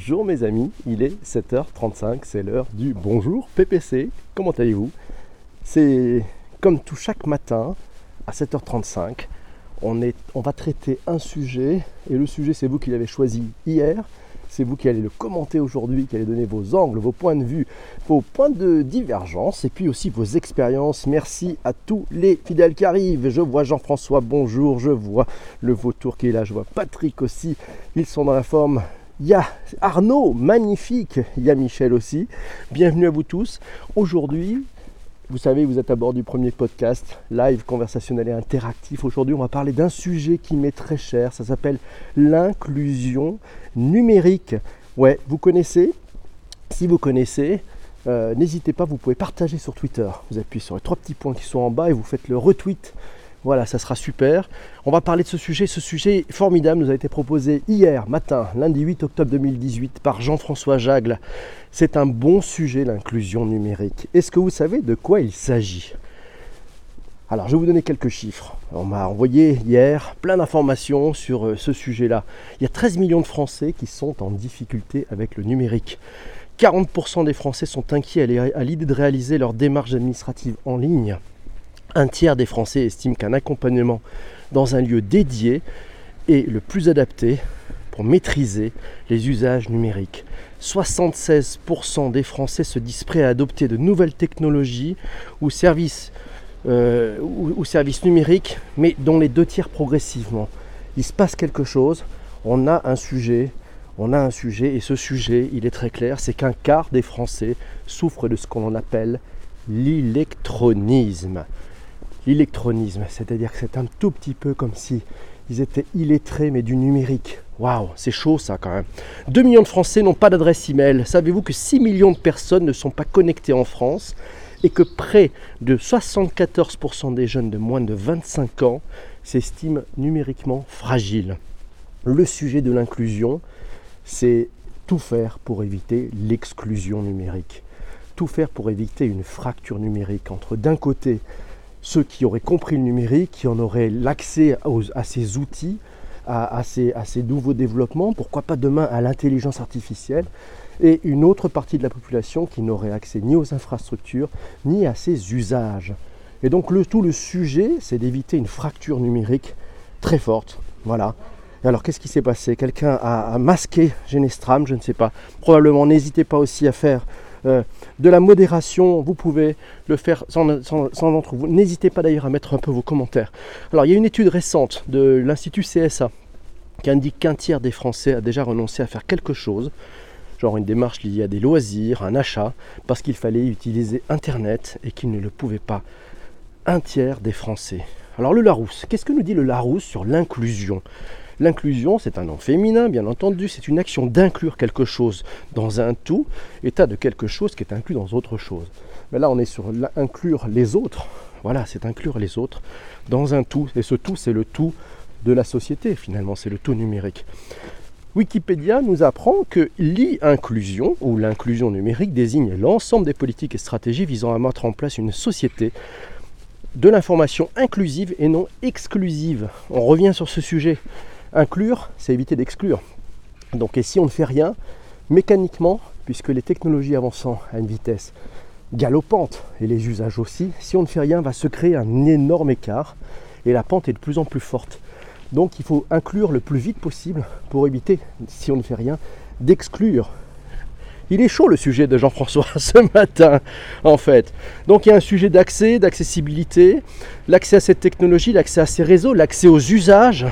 Bonjour mes amis, il est 7h35, c'est l'heure du bonjour PPC. Comment allez-vous? C'est comme tout chaque matin à 7h35, on, on va traiter un sujet et le sujet c'est vous qui l'avez choisi hier. C'est vous qui allez le commenter aujourd'hui, qui allez donner vos angles, vos points de vue, vos points de divergence et puis aussi vos expériences. Merci à tous les fidèles qui arrivent. Je vois Jean-François, bonjour. Je vois le vautour qui est là. Je vois Patrick aussi. Ils sont dans la forme. Il Arnaud, magnifique. Il y a Michel aussi. Bienvenue à vous tous. Aujourd'hui, vous savez, vous êtes à bord du premier podcast live, conversationnel et interactif. Aujourd'hui, on va parler d'un sujet qui m'est très cher. Ça s'appelle l'inclusion numérique. Ouais, vous connaissez? Si vous connaissez, euh, n'hésitez pas, vous pouvez partager sur Twitter. Vous appuyez sur les trois petits points qui sont en bas et vous faites le retweet voilà, ça sera super. On va parler de ce sujet. Ce sujet formidable nous a été proposé hier matin, lundi 8 octobre 2018, par Jean-François Jagle. C'est un bon sujet, l'inclusion numérique. Est-ce que vous savez de quoi il s'agit? Alors, je vais vous donner quelques chiffres. On m'a envoyé hier plein d'informations sur euh, ce sujet-là. Il y a 13 millions de Français qui sont en difficulté avec le numérique. 40% des Français sont inquiets à l'idée de réaliser leur démarche administrative en ligne. Un tiers des Français estiment qu'un accompagnement dans un lieu dédié est le plus adapté pour maîtriser les usages numériques. 76% des Français se disent prêts à adopter de nouvelles technologies ou services, euh, ou, services numériques, mais dont les deux tiers progressivement. Il se passe quelque chose, on a un sujet, on a un sujet, et ce sujet, il est très clair, c'est qu'un quart des Français souffrent de ce qu'on appelle l'électronisme l'électronisme, c'est-à-dire que c'est un tout petit peu comme si ils étaient illettrés mais du numérique. Waouh, c'est chaud ça quand même. 2 millions de Français n'ont pas d'adresse email. Savez-vous que 6 millions de personnes ne sont pas connectées en France et que près de 74% des jeunes de moins de 25 ans s'estiment numériquement fragiles? Le sujet de l'inclusion, c'est tout faire pour éviter l'exclusion numérique. Tout faire pour éviter une fracture numérique entre d'un côté ceux qui auraient compris le numérique, qui en auraient l'accès à ces outils, à, ces, nouveaux développements, pourquoi pas demain à l'intelligence artificielle, et une autre partie de la population qui n'aurait accès ni aux infrastructures, ni à ces usages. Et donc le, tout le sujet, c'est d'éviter une fracture numérique très forte. Voilà. Alors qu'est-ce qui s'est passé? Quelqu'un a, a masqué Genestram, je ne sais pas. Probablement, n'hésitez pas aussi à faire euh, de la modération, vous pouvez le faire sans, sans, vous. N'hésitez pas d'ailleurs à mettre un peu vos commentaires. Alors il y a une étude récente de l'Institut CSA qui indique qu'un tiers des Français a déjà renoncé à faire quelque chose, genre une démarche liée à des loisirs, un achat, parce qu'il fallait utiliser Internet et qu'ils ne le pouvaient pas. Un tiers des Français. Alors le Larousse, qu'est-ce que nous dit le Larousse sur l'inclusion? L'inclusion, c'est un nom féminin, bien entendu, c'est une action d'inclure quelque chose dans un tout, état de quelque chose qui est inclus dans autre chose. Mais là, on est sur inclure les autres. Voilà, c'est inclure les autres dans un tout. Et ce tout, c'est le tout de la société, finalement, c'est le tout numérique. Wikipédia nous apprend que l'e-inclusion ou l'inclusion numérique désigne l'ensemble des politiques et stratégies visant à mettre en place une société de l'information inclusive et non exclusive. On revient sur ce sujet. Inclure, c'est éviter d'exclure. Donc, et si on ne fait rien, mécaniquement, puisque les technologies avançant à une vitesse galopante et les usages aussi, si on ne fait rien, va se créer un énorme écart et la pente est de plus en plus forte. Donc il faut inclure le plus vite possible pour éviter, si on ne fait rien, d'exclure. Il est chaud le sujet de Jean-François ce matin, en fait. Donc il y a un sujet d'accès, d'accessibilité, l'accès à cette technologie, l'accès à ces réseaux, l'accès aux usages,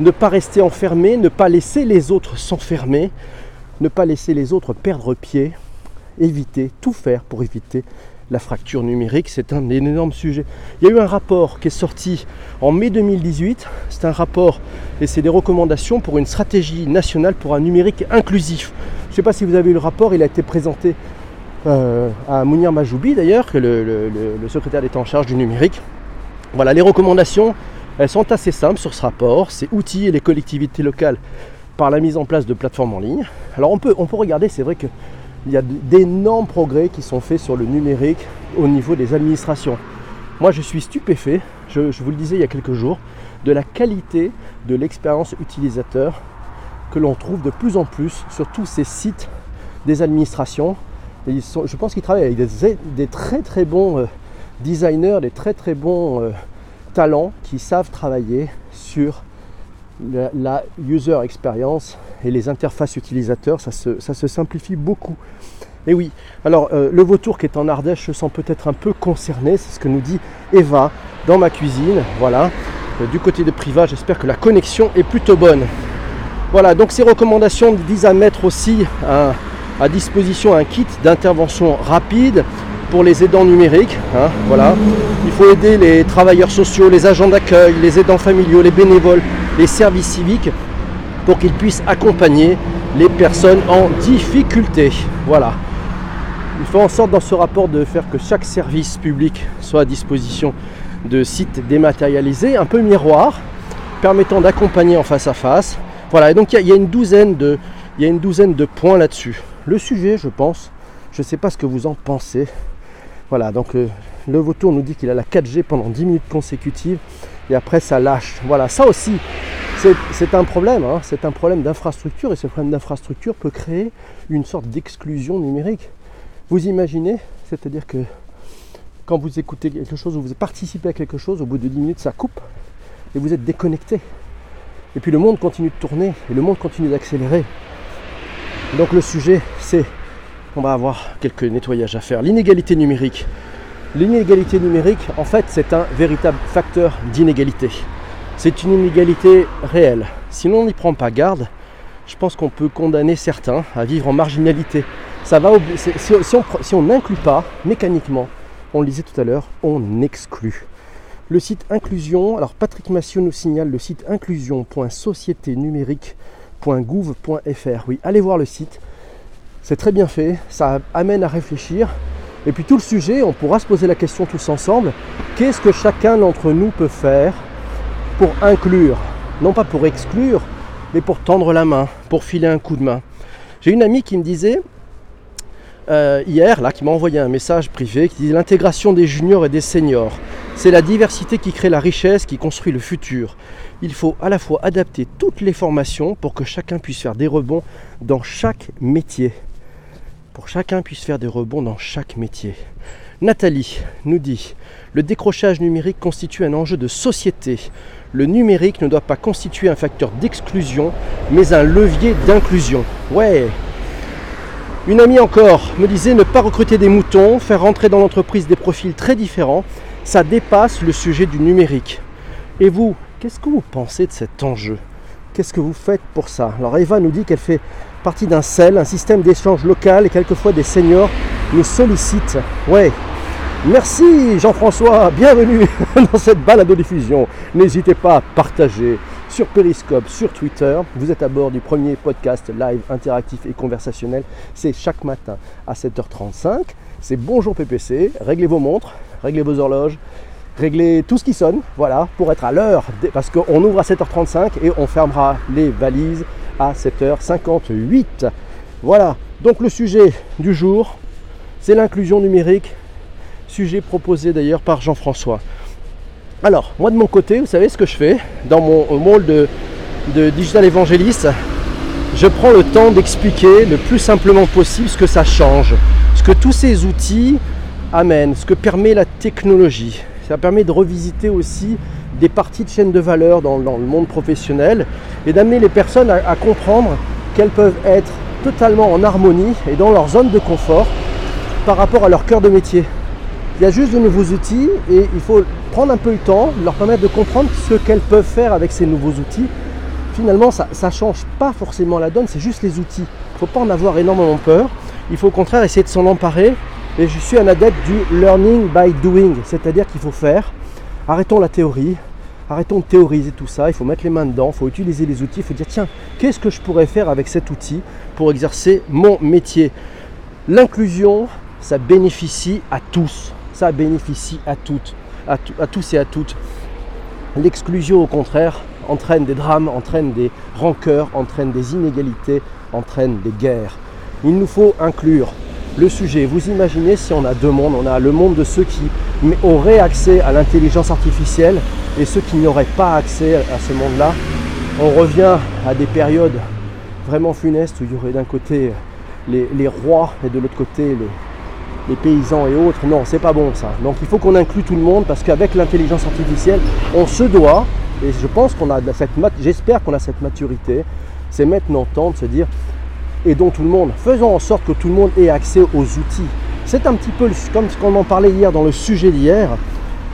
ne pas rester enfermé, ne pas laisser les autres s'enfermer, ne pas laisser les autres perdre pied, éviter, tout faire pour éviter la fracture numérique, c'est un énorme sujet. Il y a eu un rapport qui est sorti en mai 2018, c'est un rapport et c'est des recommandations pour une stratégie nationale pour un numérique inclusif. Je ne sais pas si vous avez eu le rapport, il a été présenté euh, à Mounir Majoubi d'ailleurs, le, le, le secrétaire d'État en charge du numérique. Voilà, les recommandations, elles sont assez simples sur ce rapport. C'est outiller les collectivités locales par la mise en place de plateformes en ligne. Alors on peut, on peut regarder, c'est vrai qu'il y a d'énormes progrès qui sont faits sur le numérique au niveau des administrations. Moi je suis stupéfait, je, vous le disais il y a quelques jours, de la qualité de l'expérience utilisateur que l'on trouve de plus en plus sur tous ces sites des administrations. Ils sont, je pense qu'ils travaillent avec des, très très bons euh, designers, des très très bons euh, qui savent travailler sur la, user experience et les interfaces utilisateurs. Ça se, simplifie beaucoup. Et oui, alors euh, le vautour qui est en Ardèche se sent peut-être un peu concerné, c'est ce que nous dit Eva dans ma cuisine. Voilà, du côté de Priva, j'espère que la connexion est plutôt bonne. Voilà, donc ces recommandations visent à mettre aussi à disposition un kit d'intervention rapide pour les aidants numériques. Hein, voilà. Il faut aider les travailleurs sociaux, les agents d'accueil, les aidants familiaux, les bénévoles, les services civiques pour qu'ils puissent accompagner les personnes en difficulté. Voilà. Il faut en sorte dans ce rapport de faire que chaque service public soit à disposition de sites dématérialisés, un peu miroir, permettant d'accompagner en face à face voilà, et donc il y, a une douzaine de, il y a une douzaine de points là-dessus. Le sujet, je pense, je ne sais pas ce que vous en pensez. Voilà, donc le vautour nous dit qu'il a la 4G pendant 10 minutes consécutives et après ça lâche. Voilà, ça aussi, c'est un problème, hein. c'est un problème d'infrastructure et ce problème d'infrastructure peut créer une sorte d'exclusion numérique. Vous imaginez, c'est-à-dire que quand vous écoutez quelque chose ou vous participez à quelque chose, au bout de 10 minutes ça coupe et vous êtes déconnecté. Et puis le monde continue de tourner et le monde continue d'accélérer. Donc le sujet, c'est on va avoir quelques nettoyages à faire. L'inégalité numérique. L'inégalité numérique, en fait, c'est un véritable facteur d'inégalité. C'est une inégalité réelle. Si l'on n'y prend pas garde, je pense qu'on peut condamner certains à vivre en marginalité. Ça va si on n'inclut pas mécaniquement, on le disait tout à l'heure, on exclut. Le site inclusion, alors Patrick Massieu nous signale le site inclusion.sociéténumérique.gouv.fr. Oui, allez voir le site. C'est très bien fait, ça amène à réfléchir. Et puis tout le sujet, on pourra se poser la question tous ensemble, qu'est-ce que chacun d'entre nous peut faire pour inclure Non pas pour exclure, mais pour tendre la main, pour filer un coup de main? J'ai une amie qui me disait, euh, hier, là, qui m'a envoyé un message privé qui dit l'intégration des juniors et des seniors. C'est la diversité qui crée la richesse, qui construit le futur. Il faut à la fois adapter toutes les formations pour que chacun puisse faire des rebonds dans chaque métier. Pour chacun puisse faire des rebonds dans chaque métier. Nathalie nous dit le décrochage numérique constitue un enjeu de société. Le numérique ne doit pas constituer un facteur d'exclusion, mais un levier d'inclusion. Ouais, une amie encore me disait ne pas recruter des moutons, faire rentrer dans l'entreprise des profils très différents, ça dépasse le sujet du numérique. Et vous, qu'est-ce que vous pensez de cet enjeu? Qu'est-ce que vous faites pour ça? Alors Eva nous dit qu'elle fait partie d'un CEL, un système d'échange local, et quelquefois des seniors nous sollicitent. Ouais. Merci Jean-François, bienvenue dans cette balade de diffusion. N'hésitez pas à partager, sur Periscope, sur Twitter. Vous êtes à bord du premier podcast live interactif et conversationnel. C'est chaque matin à 7h35. C'est Bonjour PPC. Réglez vos montres, réglez vos horloges, réglez tout ce qui sonne, voilà, pour être à l'heure. Parce qu'on ouvre à 7h35 et on fermera les valises à 7h58. Voilà. Donc le sujet du jour, c'est l'inclusion numérique. Sujet proposé d'ailleurs par Jean-François. Alors, moi de mon côté, vous savez ce que je fais dans mon rôle de, digital évangéliste? Je prends le temps d'expliquer le plus simplement possible ce que ça change, ce que tous ces outils amènent, ce que permet la technologie. Ça permet de revisiter aussi des parties de chaîne de valeur dans, le monde professionnel et d'amener les personnes à comprendre qu'elles peuvent être totalement en harmonie et dans leur zone de confort par rapport à leur cœur de métier. Il y a juste de nouveaux outils et il faut prendre un peu le temps, leur permettre de comprendre ce qu'elles peuvent faire avec ces nouveaux outils. Finalement, ça ne change pas forcément la donne, c'est juste les outils. Il ne faut pas en avoir énormément peur. Il faut au contraire essayer de s'en emparer. Et je suis un adepte du learning by doing, c'est-à-dire qu'il faut faire. Arrêtons la théorie, arrêtons de théoriser tout ça. Il faut mettre les mains dedans, il faut utiliser les outils, il faut dire tiens, qu'est-ce que je pourrais faire avec cet outil pour exercer mon métier? L'inclusion, ça bénéficie à tous ça bénéficie à toutes, à, tous et à toutes. L'exclusion, au contraire, entraîne des drames, entraîne des rancœurs, entraîne des inégalités, entraîne des guerres. Il nous faut inclure le sujet. Vous imaginez si on a deux mondes, on a le monde de ceux qui auraient accès à l'intelligence artificielle et ceux qui n'auraient pas accès à ce monde-là. On revient à des périodes vraiment funeste où il y aurait d'un côté les, les rois et de l'autre côté les, les paysans et autres. Non, c'est pas bon ça. Donc il faut qu'on inclue tout le monde parce qu'avec l'intelligence artificielle, on se doit, et je pense qu'on a cette j'espère qu'on a cette maturité, c'est maintenant temps de se dire aidons tout le monde, faisons en sorte que tout le monde ait accès aux outils. C'est un petit peu comme ce qu'on en parlait hier dans le sujet d'hier.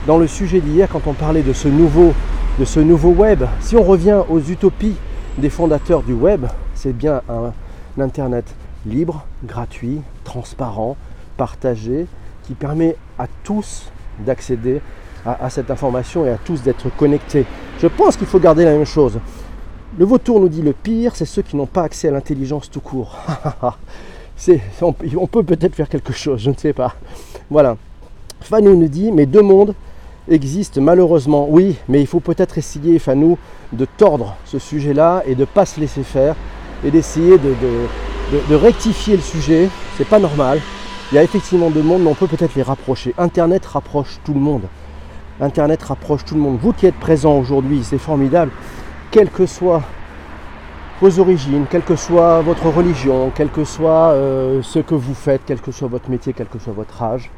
Dans le sujet d'hier, quand on parlait de ce nouveau, de ce nouveau web, si on revient aux utopies des fondateurs du web, c'est bien un internet libre, gratuit, transparent, partagé, qui permet à tous d'accéder à, cette information et à tous d'être connectés. Je pense qu'il faut garder la même chose. Le vautour nous dit le pire, c'est ceux qui n'ont pas accès à l'intelligence tout court. on, peut peut-être faire quelque chose, je ne sais pas. Voilà. Fanou nous dit, mais deux mondes existent malheureusement. Oui, mais il faut peut-être essayer, Fanou, de tordre ce sujet-là et de ne pas se laisser faire et d'essayer de, rectifier le sujet. C'est pas normal. Il y a effectivement deux mondes, mais on peut peut-être les rapprocher. Internet rapproche tout le monde. Internet rapproche tout le monde. Vous qui êtes présents aujourd'hui, c'est formidable. Quelles que soient vos origines, quelle que soit votre religion, quel que soit euh, ce que vous faites, quel que soit votre métier, quel que soit votre âge,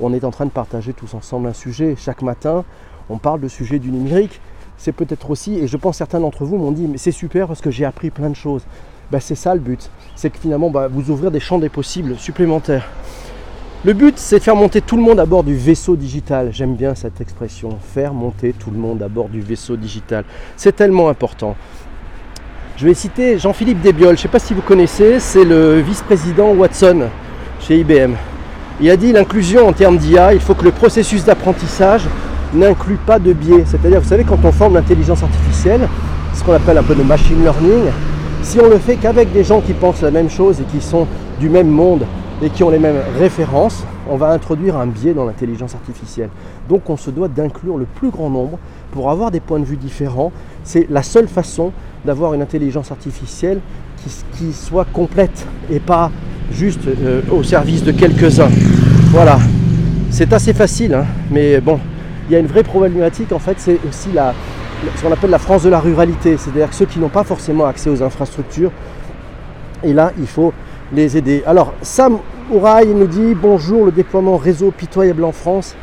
on est en train de partager tous ensemble un sujet. Chaque matin, on parle de sujet du numérique. C'est peut-être aussi, et je pense certains d'entre vous m'ont dit, mais c'est super parce que j'ai appris plein de choses. Ben, c'est ça le but, c'est que finalement bah, vous ouvrir des champs des possibles supplémentaires. Le but, c'est de faire monter tout le monde à bord du vaisseau digital. J'aime bien cette expression, faire monter tout le monde à bord du vaisseau digital. C'est tellement important. Je vais citer Jean-Philippe Desbiol, je ne sais pas si vous connaissez, c'est le vice-président Watson chez IBM. Il a dit l'inclusion en termes d'IA, il faut que le processus d'apprentissage n'inclut pas de biais. C'est-à-dire, vous savez, quand on forme l'intelligence artificielle, ce qu'on appelle un peu de machine learning, si on le fait qu'avec des gens qui pensent la même chose et qui sont du même monde, et qui ont les mêmes références, on va introduire un biais dans l'intelligence artificielle. Donc on se doit d'inclure le plus grand nombre pour avoir des points de vue différents. C'est la seule façon d'avoir une intelligence artificielle qui, soit complète et pas juste euh, au service de quelques-uns. Voilà, c'est assez facile, hein, mais bon, il y a une vraie problématique en fait, c'est aussi la, ce qu'on appelle la France de la ruralité, c'est-à-dire ceux qui n'ont pas forcément accès aux infrastructures. Et là, il faut les aider. Alors, Sam Ouraï nous dit bonjour, le déploiement réseau pitoyable en France.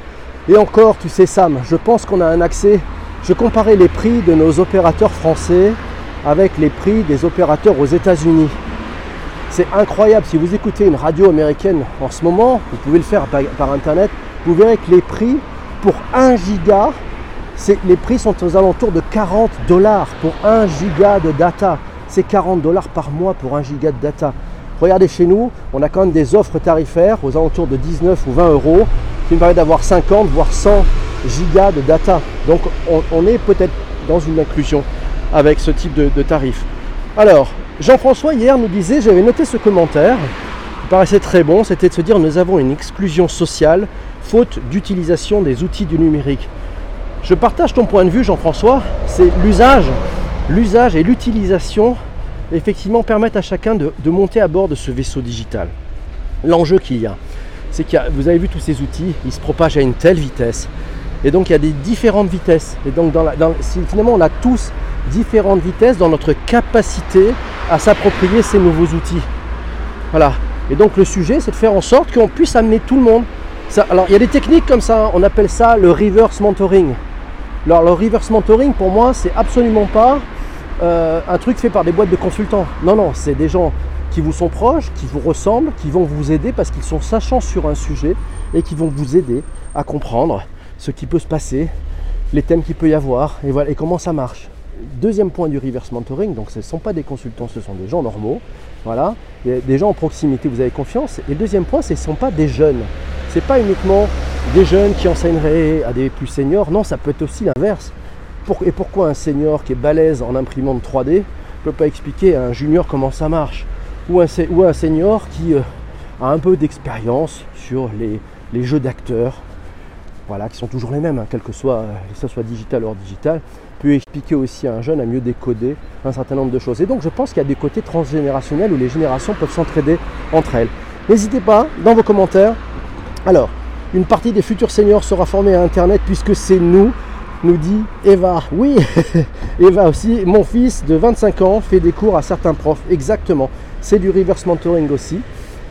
Et encore, tu sais, Sam, je pense qu'on a un accès. Je comparais les prix de nos opérateurs français avec les prix des opérateurs aux États-Unis. C'est incroyable. Si vous écoutez une radio américaine en ce moment, vous pouvez le faire par, internet, vous verrez que les prix pour 1 giga, les prix sont aux alentours de 40 dollars pour 1 giga de data. C'est 40 dollars par mois pour 1 giga de data. Regardez chez nous, on a quand même des offres tarifaires aux alentours de 19 ou 20 euros qui nous permettent d'avoir 50 voire 100 gigas de data. Donc on, est peut-être dans une inclusion avec ce type de, de tarif. Alors, Jean-François hier nous disait, j'avais noté ce commentaire, qui paraissait très bon, c'était de se dire nous avons une exclusion sociale faute d'utilisation des outils du numérique. Je partage ton point de vue Jean-François, c'est l'usage, l'usage et l'utilisation effectivement permettent à chacun de, monter à bord de ce vaisseau digital. L'enjeu qu'il y a, c'est que vous avez vu tous ces outils, ils se propagent à une telle vitesse. Et donc il y a des différentes vitesses. Et donc finalement on a tous différentes vitesses dans notre capacité à s'approprier ces nouveaux outils. Voilà. Et donc le sujet, c'est de faire en sorte qu'on puisse amener tout le monde. alors il y a des techniques comme ça, on appelle ça le reverse mentoring. Alors le reverse mentoring pour moi, c'est absolument pas euh, un truc fait par des boîtes de consultants. Non, non, c'est des gens qui vous sont proches, qui vous ressemblent, qui vont vous aider parce qu'ils sont sachants sur un sujet et qui vont vous aider à comprendre ce qui peut se passer, les thèmes qu'il peut y avoir et, voilà, comment ça marche. Deuxième point du reverse mentoring, donc ce ne sont pas des consultants, ce sont des gens normaux, voilà, des gens en proximité, vous avez confiance. Et le deuxième point, ce ne sont pas des jeunes. Ce n'est pas uniquement des jeunes qui enseigneraient à des plus seniors, non, ça peut être aussi l'inverse et pourquoi un senior qui est balèze en imprimante 3D ne peut pas expliquer à un junior comment ça marche Ou un, senior qui euh, a un peu d'expérience sur les, jeux d'acteurs, voilà, qui sont toujours les mêmes, hein, quel que soit, euh, ce soit digital ou digital, peut expliquer aussi à un jeune à mieux décoder un certain nombre de choses. Et donc je pense qu'il y a des côtés transgénérationnels où les générations peuvent s'entraider entre elles. N'hésitez pas dans vos commentaires. Alors, une partie des futurs seniors sera formée à Internet puisque c'est nous nous dit Eva. Oui, Eva aussi. Mon fils de 25 ans fait des cours à certains profs. Exactement. C'est du reverse mentoring aussi.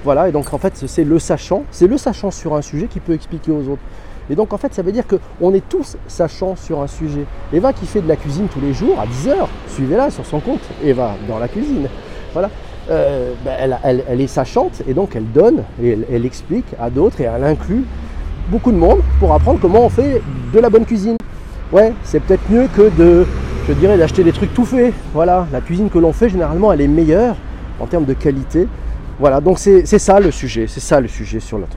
Voilà, et donc en fait, c'est le sachant. C'est le sachant sur un sujet qui peut expliquer aux autres. Et donc en fait, ça veut dire qu'on est tous sachants sur un sujet. Eva qui fait de la cuisine tous les jours à 10h, suivez-la sur son compte. Eva dans la cuisine. Voilà. Euh, ben, elle, est sachante et donc elle donne et elle explique à d'autres et elle inclut beaucoup de monde pour apprendre comment on fait de la bonne cuisine. Ouais, c'est peut-être mieux que de, je dirais, d'acheter des trucs tout faits. Voilà, la cuisine que l'on fait, généralement, elle est meilleure en termes de qualité. Voilà, donc c'est ça le sujet, c'est ça le sujet sur l'autre.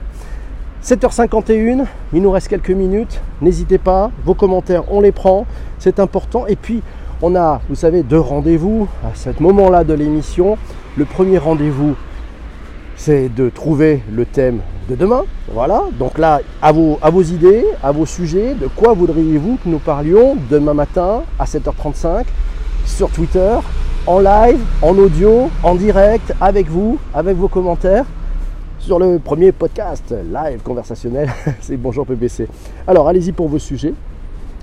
7h51, il nous reste quelques minutes. N'hésitez pas, vos commentaires, on les prend, c'est important. Et puis, on a, vous savez, deux rendez-vous à ce moment-là de l'émission. Le premier rendez-vous, c'est de trouver le thème de demain. Voilà, donc là, à vos, à vos idées, à vos sujets, de quoi voudriez-vous que nous parlions demain matin à 7h35 sur Twitter, en live, en audio, en direct, avec vous, avec vos commentaires sur le premier podcast live conversationnel, c'est Bonjour PPC. Alors allez-y pour vos sujets.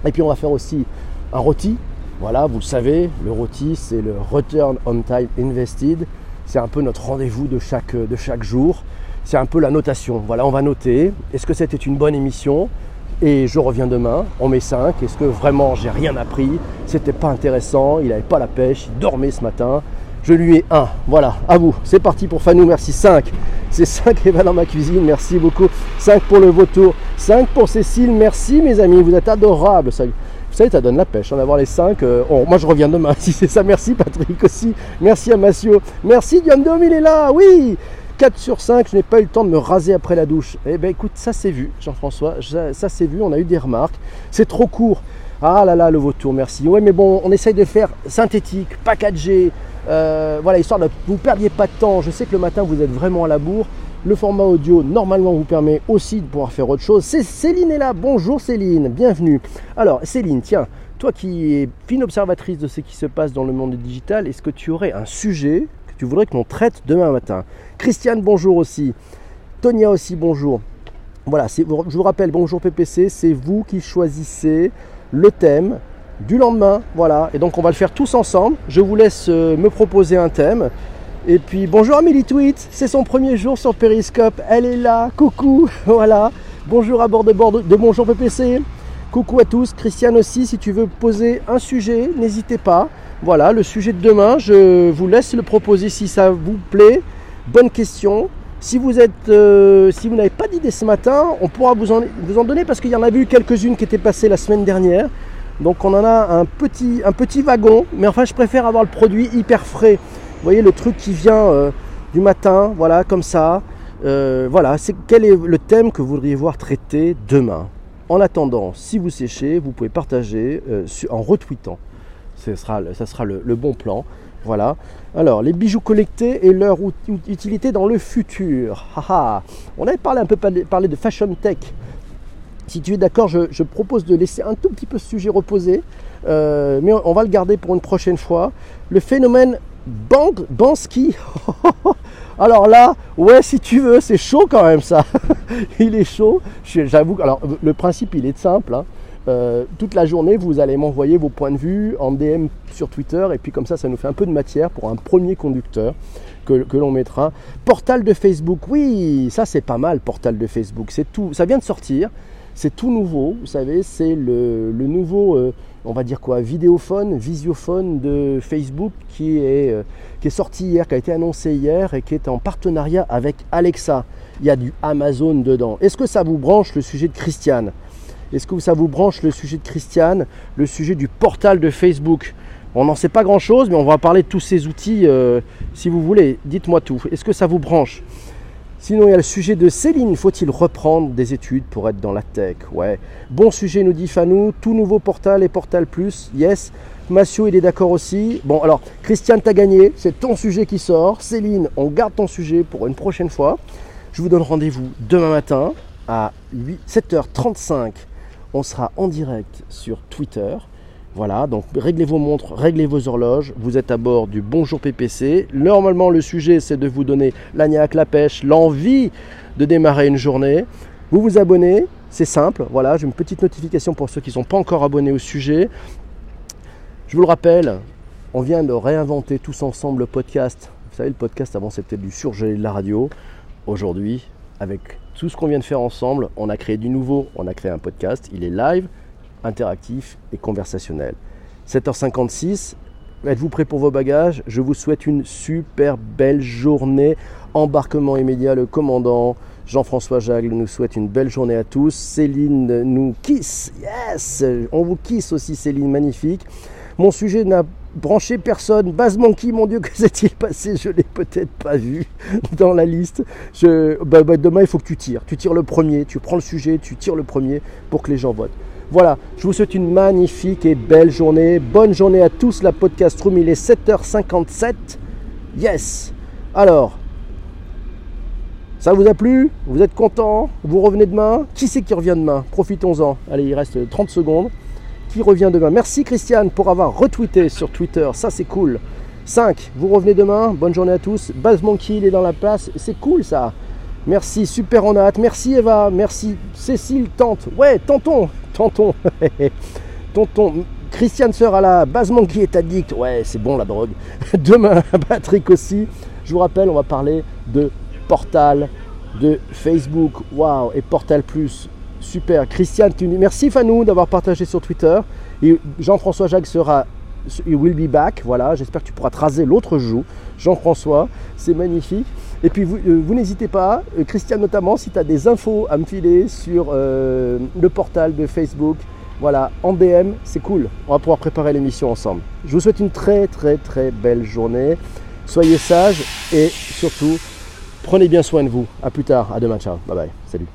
Et puis on va faire aussi un rôti. Voilà, vous le savez, le rôti c'est le Return on Time Invested. C'est un peu notre rendez-vous de chaque, jour. C'est un peu la notation. Voilà, on va noter. Est-ce que c'était une bonne émission? Et je reviens demain. On met 5. Est-ce que vraiment j'ai rien appris? C'était pas intéressant. Il n'avait pas la pêche. Il dormait ce matin. Je lui ai 1. Voilà, à vous. C'est parti pour Fanou. Merci. 5. C'est 5 Eva dans ma cuisine. Merci beaucoup. 5 pour le vautour. 5 pour Cécile. Merci mes amis. Vous êtes adorables. Salut. Vous savez, ça donne la pêche, hein, avoir les 5. Euh, moi, je reviens demain, si c'est ça. Merci Patrick aussi. Merci à Massio. Merci Diane Dom, il est là. Oui 4 sur 5, je n'ai pas eu le temps de me raser après la douche. Eh bien écoute, ça c'est vu, Jean-François, ça, c'est vu, on a eu des remarques. C'est trop court. Ah là là, le vautour, merci. Ouais, mais bon, on essaye de faire synthétique, packagé, euh, voilà, histoire de vous perdiez pas de temps. Je sais que le matin, vous êtes vraiment à la bourre. Le format audio, normalement, vous permet aussi de pouvoir faire autre chose. C'est Céline est là. Bonjour Céline, bienvenue. Alors, Céline, tiens, toi qui es fine observatrice de ce qui se passe dans le monde digital, est-ce que tu aurais un sujet que tu voudrais que l'on traite demain matin? Christiane, bonjour aussi. Tonia aussi, bonjour. Voilà, je vous rappelle, bonjour PPC, c'est vous qui choisissez le thème du lendemain. Voilà, et donc on va le faire tous ensemble. Je vous laisse euh, me proposer un thème. Et puis bonjour Amélie Tweet, c'est son premier jour sur Periscope, elle est là, coucou, voilà. Bonjour à bord de bord de, Bonjour PPC. Coucou à tous, Christiane aussi, si tu veux poser un sujet, n'hésitez pas. Voilà, le sujet de demain, je vous laisse le proposer si ça vous plaît. Bonne question. Si vous euh, n'avez pas d'idée ce matin, on pourra vous en, donner parce qu'il y en a eu quelques-unes qui étaient passées la semaine dernière. Donc on en a un petit wagon, mais enfin je préfère avoir le produit hyper frais. Voyez le truc qui vient euh, du matin, voilà, comme ça. Euh, voilà, c'est quel est le thème que vous voudriez voir traité demain? En attendant, si vous séchez, vous pouvez partager euh, en retweetant. Ce sera, ça sera le, bon plan. Voilà. Alors, les bijoux collectés et leur utilité dans le futur. On avait parlé un peu parlé de fashion tech. Si tu es d'accord, je, je, propose de laisser un tout petit peu ce sujet reposer, mais on va le garder pour une prochaine fois. Le phénomène Bansky. alors là, ouais, si tu veux, c'est chaud quand même ça. il est chaud. J'avoue. Alors, le principe, il est simple. Hein. Euh, toute la journée, vous allez m'envoyer vos points de vue en DM sur Twitter, et puis comme ça, ça nous fait un peu de matière pour un premier conducteur que, l'on mettra. Portal de Facebook, oui, ça c'est pas mal. Portal de Facebook, c'est tout. Ça vient de sortir. C'est tout nouveau, vous savez, c'est le, nouveau, euh, on va dire quoi, vidéophone, visiophone de Facebook qui est, euh, qui est sorti hier, qui a été annoncé hier et qui est en partenariat avec Alexa. Il y a du Amazon dedans. Est-ce que ça vous branche le sujet de Christiane? Est-ce que ça vous branche le sujet de Christiane, le sujet du portal de Facebook? On n'en sait pas grand-chose, mais on va parler de tous ces outils euh, si vous voulez. Dites-moi tout. Est-ce que ça vous branche? Sinon, il y a le sujet de Céline. Faut-il reprendre des études pour être dans la tech? Ouais. Bon sujet, nous dit Fanou. Tout nouveau portal et Portal Plus. Yes. Massio, il est d'accord aussi. Bon, alors, Christiane, t'as gagné. C'est ton sujet qui sort. Céline, on garde ton sujet pour une prochaine fois. Je vous donne rendez-vous demain matin à 7h35. On sera en direct sur Twitter. Voilà, donc réglez vos montres, réglez vos horloges. Vous êtes à bord du Bonjour PPC. Normalement, le sujet, c'est de vous donner l'agnac, la pêche, l'envie de démarrer une journée. Vous vous abonnez, C'est simple, voilà, j'ai une petite notification pour ceux qui ne sont pas encore abonnés au sujet. Je vous le rappelle, on vient de réinventer tous ensemble le podcast. Vous savez, le podcast avant c'était du surgelé de la radio. Aujourd'hui, avec tout ce qu'on vient de faire ensemble, on a créé du nouveau. On a créé un podcast, il est live, interactif et conversationnel. 7h56, êtes-vous prêts pour vos bagages? Je vous souhaite une super belle journée. Embarquement immédiat, le commandant. Jean-François Jagle nous souhaite une belle journée à tous. Céline nous kiss. Yes On vous kiss aussi, Céline, magnifique. Mon sujet n'a branché personne. Base Monkey, mon Dieu, que s'est-il passé? Je l'ai peut-être pas vu dans la liste. Bah, bah, demain, il faut que tu tires. Tu tires le premier, tu prends le sujet, tu tires le premier pour que les gens votent. Voilà, je vous souhaite une magnifique et belle journée. Bonne journée à tous. La podcast room, il est 7h57. Yes Alors, ça vous a plu? Vous êtes content? Vous revenez demain? Qui c'est qui revient demain? Profitons-en. Allez, il reste 30 secondes. Qui revient demain? Merci Christiane pour avoir retweeté sur Twitter. Ça, c'est cool. 5. Vous revenez demain. Bonne journée à tous. Buzz Monkey, il est dans la place. C'est cool ça. Merci, super en hâte. Merci Eva. Merci Cécile, tante. Ouais, tonton. Tonton. tonton. Christiane Sœur à la base Monkey est addict. Ouais, c'est bon la drogue. Demain, Patrick aussi. Je vous rappelle, on va parler de Portal, de Facebook. Waouh, et Portal Plus. Super. Christiane, tu... merci Fanou d'avoir partagé sur Twitter. Et Jean-François Jacques sera il will be back. Voilà, j'espère que tu pourras tracer l'autre joue. Jean-François, c'est magnifique. Et puis vous, euh, n'hésitez pas, euh, Christian notamment, si tu as des infos à me filer sur euh, le portal de Facebook, voilà, en DM, c'est cool. On va pouvoir préparer l'émission ensemble. Je vous souhaite une très très très belle journée. Soyez sages et surtout, prenez bien soin de vous. A plus tard, à demain, ciao, bye bye, salut.